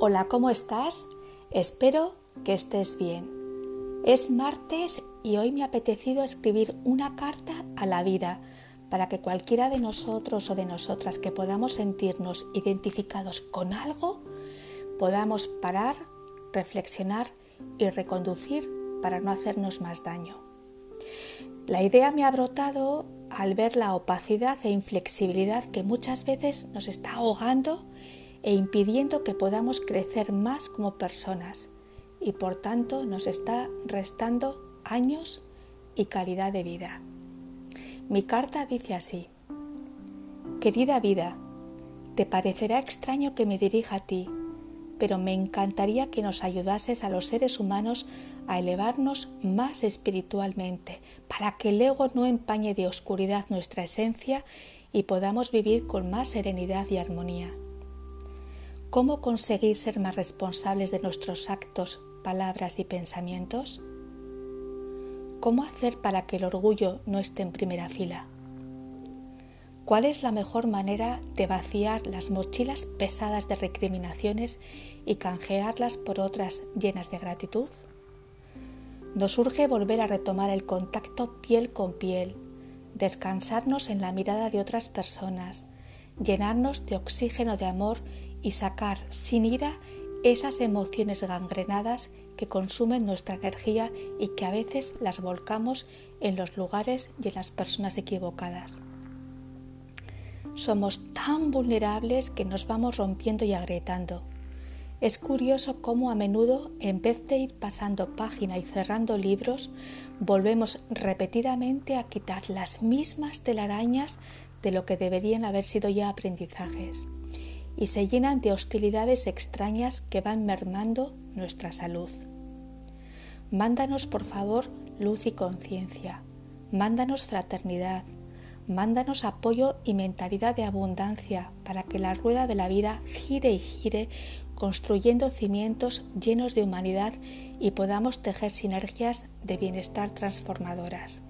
Hola, ¿cómo estás? Espero que estés bien. Es martes y hoy me ha apetecido escribir una carta a la vida para que cualquiera de nosotros o de nosotras que podamos sentirnos identificados con algo, podamos parar, reflexionar y reconducir para no hacernos más daño. La idea me ha brotado al ver la opacidad e inflexibilidad que muchas veces nos está ahogando e impidiendo que podamos crecer más como personas y por tanto nos está restando años y calidad de vida. Mi carta dice así, Querida vida, te parecerá extraño que me dirija a ti, pero me encantaría que nos ayudases a los seres humanos a elevarnos más espiritualmente, para que el ego no empañe de oscuridad nuestra esencia y podamos vivir con más serenidad y armonía. ¿Cómo conseguir ser más responsables de nuestros actos, palabras y pensamientos? ¿Cómo hacer para que el orgullo no esté en primera fila? ¿Cuál es la mejor manera de vaciar las mochilas pesadas de recriminaciones y canjearlas por otras llenas de gratitud? Nos urge volver a retomar el contacto piel con piel, descansarnos en la mirada de otras personas, llenarnos de oxígeno de amor y sacar sin ira esas emociones gangrenadas que consumen nuestra energía y que a veces las volcamos en los lugares y en las personas equivocadas. Somos tan vulnerables que nos vamos rompiendo y agrietando. Es curioso cómo a menudo, en vez de ir pasando página y cerrando libros, volvemos repetidamente a quitar las mismas telarañas de lo que deberían haber sido ya aprendizajes y se llenan de hostilidades extrañas que van mermando nuestra salud. Mándanos, por favor, luz y conciencia. Mándanos fraternidad. Mándanos apoyo y mentalidad de abundancia para que la rueda de la vida gire y gire construyendo cimientos llenos de humanidad y podamos tejer sinergias de bienestar transformadoras.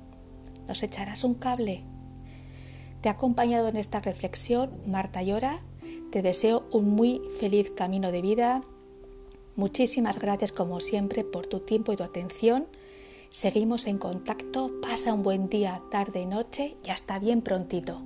¿Nos echarás un cable? Te ha acompañado en esta reflexión Marta Llora te deseo un muy feliz camino de vida. Muchísimas gracias como siempre por tu tiempo y tu atención. Seguimos en contacto. Pasa un buen día, tarde y noche y hasta bien prontito.